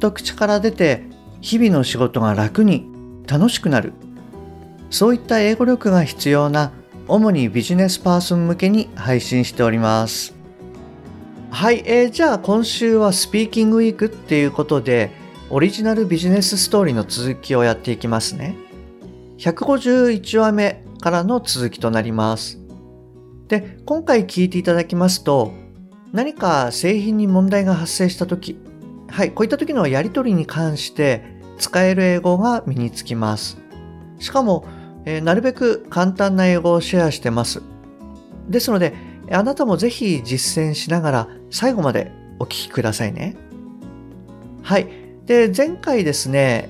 と口から出て日々の仕事が楽に楽しくなる。そういった英語力が必要な主にビジネスパーソン向けに配信しております。はい、えー、じゃあ今週はスピーキングウィークっていうことでオリジナルビジネスストーリーの続きをやっていきますね。151話目からの続きとなります。で今回聞いていただきますと何か製品に問題が発生した時はいこういった時のやり取りに関して使える英語が身につきます。しかも、えー、なるべく簡単な英語をシェアしてます。ですのであなたもぜひ実践しながら最後までお聞きくださいね。はいで前回ですね、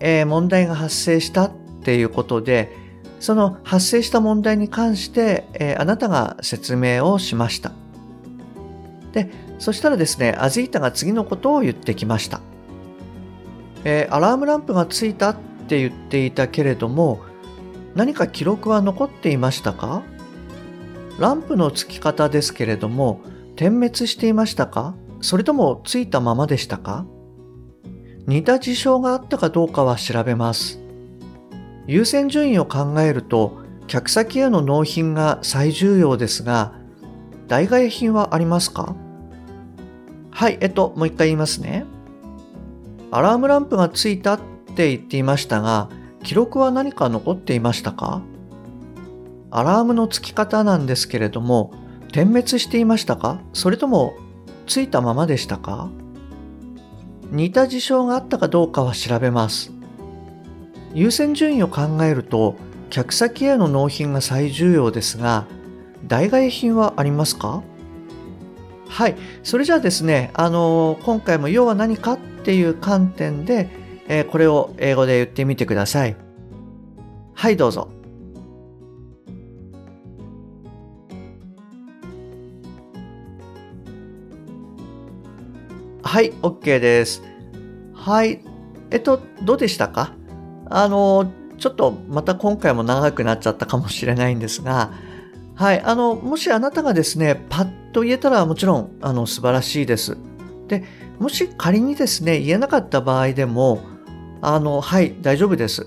えー、問題が発生したっていうことでその発生した問題に関して、えー、あなたが説明をしました。で、そしたらですね、アジータが次のことを言ってきました。えー、アラームランプがついたって言っていたけれども、何か記録は残っていましたか？ランプのつき方ですけれども、点滅していましたか？それともついたままでしたか？似た事象があったかどうかは調べます。優先順位を考えると、客先への納品が最重要ですが、代替品はありますか？はい、えっと、もう一回言いますね。アラームランプがついたって言っていましたが、記録は何か残っていましたか？アラームのつき方なんですけれども、点滅していましたか？それとも、ついたままでしたか？似た事象があったかどうかは調べます。優先順位を考えると、客先への納品が最重要ですが、代替品はありますか？はい。それじゃあですね、あのー、今回も要は何かっていう観点で、えー、これを英語で言ってみてください。はい、どうぞ。はい、OK です。はい。えっと、どうでしたか？あの、ちょっとまた今回も長くなっちゃったかもしれないんですが、はい。あの、もしあなたがですね、パッと言えたらもちろん、あの、素晴らしいです。で、もし仮にですね、言えなかった場合でも、あの、はい、大丈夫です。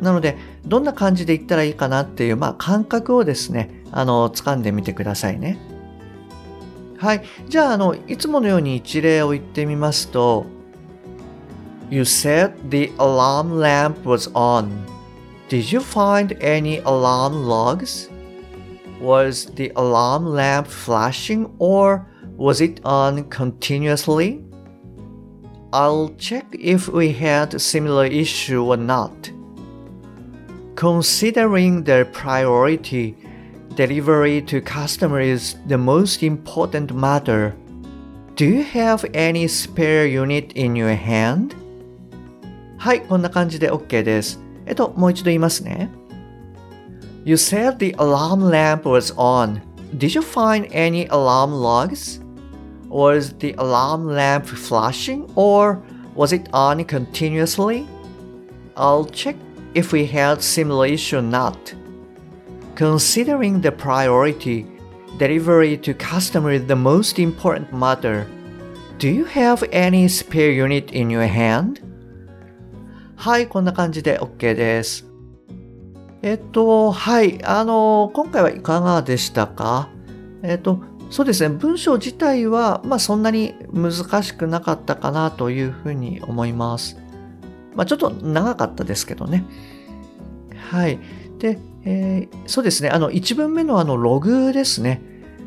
なので、どんな感じで言ったらいいかなっていう、まあ、感覚をですね、あの、掴んでみてくださいね。はい。じゃあ、あの、いつものように一例を言ってみますと、You said the alarm lamp was on. Did you find any alarm logs? Was the alarm lamp flashing or was it on continuously? I'll check if we had a similar issue or not. Considering the priority, delivery to customer is the most important matter. Do you have any spare unit in your hand? はい、こんな感じで OK です。えっと、もう一度言いますね。 You said the alarm lamp was on. Did you find any alarm logs? Was the alarm lamp flashing or was it on continuously? I'll check if we had similar issue or not. Considering the priority, delivery to customer is the most important matter. Do you have any spare unit in your hand? はい、こんな感じで OK です。 えっと、はい。あの、今回はいかがでしたか？えっと、そうですね。文章自体は、まあそんなに難しくなかったかなというふうに思います。まあちょっと長かったですけどね。はい。で、えー、そうですね。あの、1文目のあの、ログですね。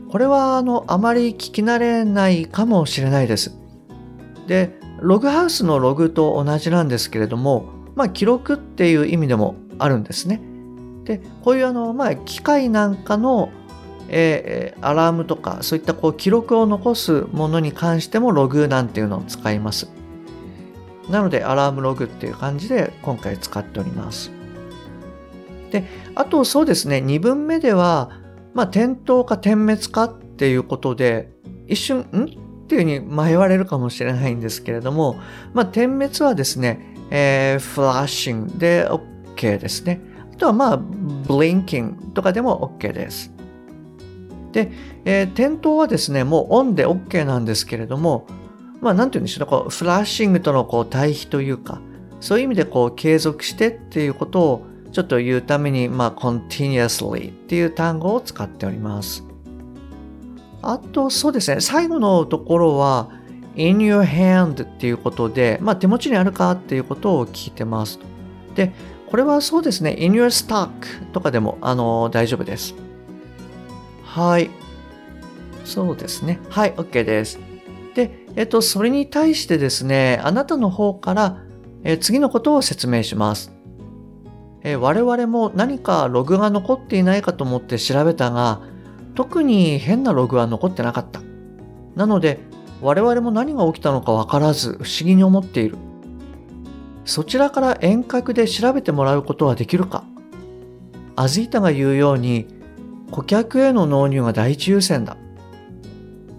これは、あの、あまり聞き慣れないかもしれないです。で、ログハウスのログと同じなんですけれども、まあ、記録っていう意味でもあるんですね。でこういうあの、まあ、機械なんかの、えー、アラームとかそういったこう記録を残すものに関してもログなんていうのを使います。なので、アラームログっていう感じで今回使っております。で、あとそうですね、2分目では、まあ、点灯か点滅かっていうことで、一瞬、ん？っていうふうに迷われるかもしれないんですけれども、まあ、点滅はですね、えー、フラッシングで OK ですね。あとはまあ、ブリンキングとかでも OK です。で、えー、点灯はですね、もうオンで OK なんですけれども、まあ、なんて言うんでしょうね、こう、フラッシングとのこう対比というか、そういう意味でこう、継続してっていうことをちょっと言うために、まあ、continuously っていう単語を使っております。あと、そうですね、最後のところは、in your hand っていうことで、まあ、手持ちにあるかっていうことを聞いてます。で、これはそうですね、in your stock とかでも、あの、大丈夫です。はい。そうですね。はい、OK です。で、えっと、それに対してですね、あなたの方から、え次のことを説明します。え我々も何かログが残っていないかと思って調べたが、特に変なログは残ってなかった。なので、我々も何が起きたのかわからず不思議に思っている。そちらから遠隔で調べてもらうことはできるか？アズイタが言うように、顧客への納入が第一優先だ。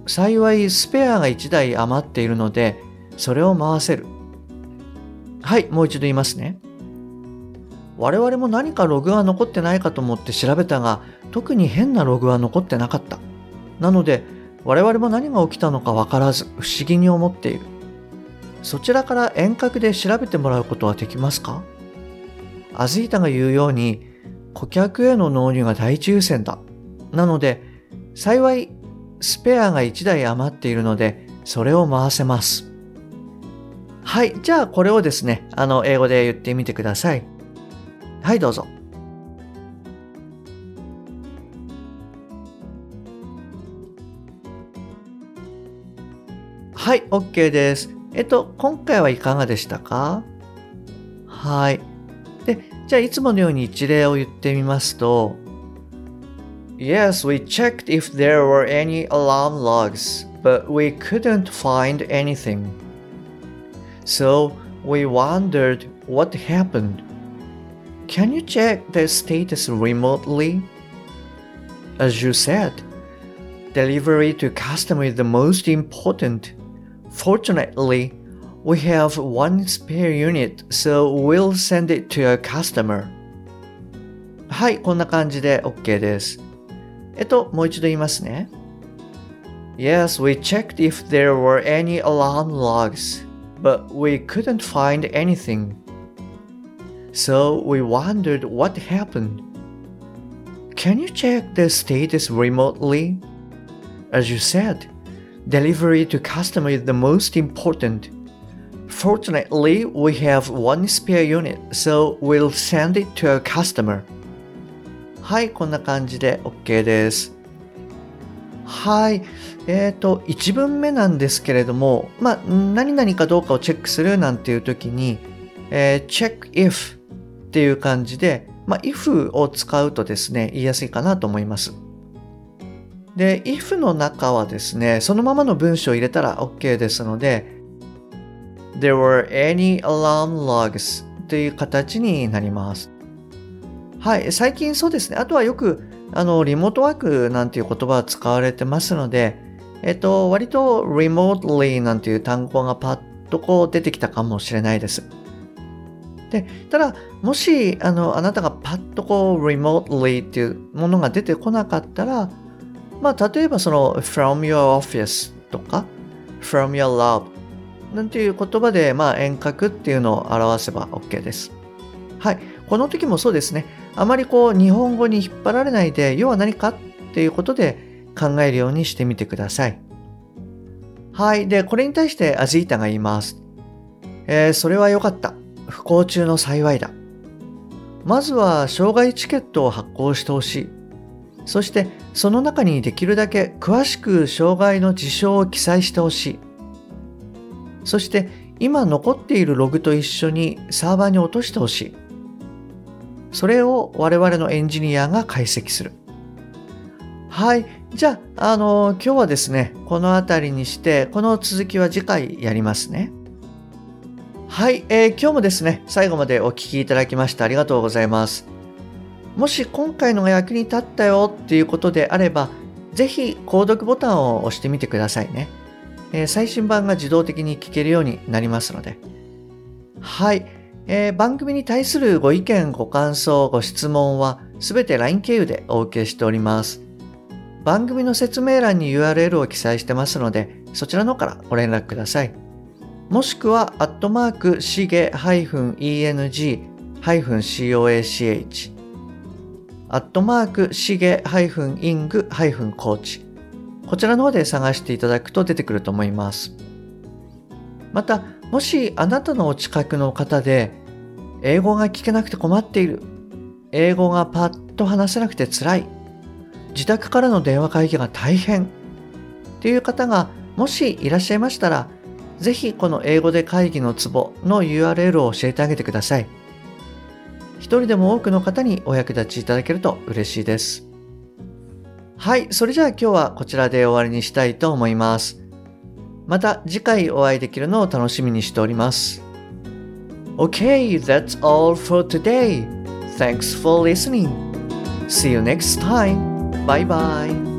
幸いスペアが1台余っているので、それを回せる。はい、もう一度言いますね。我々も何かログが残ってないかと思って調べたが、特に変なログは残ってなかった。なので、我々も何が起きたのかわからず不思議に思っている。そちらから遠隔で調べてもらうことはできますか？アズイタが言うように、顧客への納入が第一優先だ。なので、幸いスペアが1台余っているので、それを回せます。はい。じゃあ、これをですね、あの、英語で言ってみてください。はい、どうぞ。はい、OK です。えっと、今回はいかがでしたかはい。で、じゃあいつものように一例を言ってみますと、Yes, we checked if there were any alarm logs, but we couldn't find anything. So we wondered what happened. Can you check the status remotely? As you said, delivery to customer is the most important. Fortunately, we have one spare unit, so we'll send it to a customer. はい、こんな感じで OK です。えっと、もう一度言いますね。Yes, we checked if there were any alarm logs, but we couldn't find anything. So we wondered what happened. Can you check the status remotely? As you said, Delivery to customer is the most important. Fortunately, we have one spare unit, so we'll send it to a customer. はい、こんな感じで OK です。はい。えっ、ー、と、1文目なんですけれども、まあ、何々かどうかをチェックするなんていう時に、えー、check if っていう感じで、まあ、if を使うとですね、言いやすいかなと思います。で、if の中はですね、そのままの文章を入れたら OK ですので、There were any alarm logs という形になります。はい、最近そうですね。あとはよく、あの、リモートワークなんていう言葉が使われてますので、えっと、割と remotely なんていう単語がパッとこう出てきたかもしれないです。で、ただ、もし、あの、あなたがパッとこう remotely っていうものが出てこなかったら、まあ、例えばその from your office とか from your lab なんていう言葉で、まあ、遠隔っていうのを表せば OK です。はい。この時もそうですね。あまりこう、日本語に引っ張られないで、要は何かっていうことで考えるようにしてみてください。はい。で、これに対してアジータが言います。えー、それは良かった。不幸中の幸いだ。まずは、障害チケットを発行してほしい。そしてその中にできるだけ詳しく障害の事象を記載してほしい。そして今残っているログと一緒にサーバーに落としてほしい。それを我々のエンジニアが解析する。はい。じゃあ、あの、今日はですね、この辺りにして、この続きは次回やりますね。はい、えー、今日もですね、最後までお聴きいただきましてありがとうございます。もし今回のが役に立ったよっていうことであれば、ぜひ購読ボタンを押してみてくださいね。えー、最新版が自動的に聞けるようになりますので。はい、えー、番組に対するご意見、ご感想、ご質問はすべて LINE 経由でお受けしております。番組の説明欄に URL を記載してますので、そちらの方からご連絡ください。もしくは、アットマーク、しげ -eng-coach、アットマーク、しげ -ing-coach、こちらの方で探していただくと出てくると思います。また、もしあなたのお近くの方で、英語が聞けなくて困っている、英語がパッと話せなくて辛い、自宅からの電話会議が大変っていう方がもしいらっしゃいましたら、ぜひこの英語で会議のツボの URL を教えてあげてください。一人でも多くの方にお役立ちいただけると嬉しいです。はい、それじゃあ今日はこちらで終わりにしたいと思います。また次回お会いできるのを楽しみにしております。Okay, that's all for today. Thanks for listening. See you next time. Bye bye.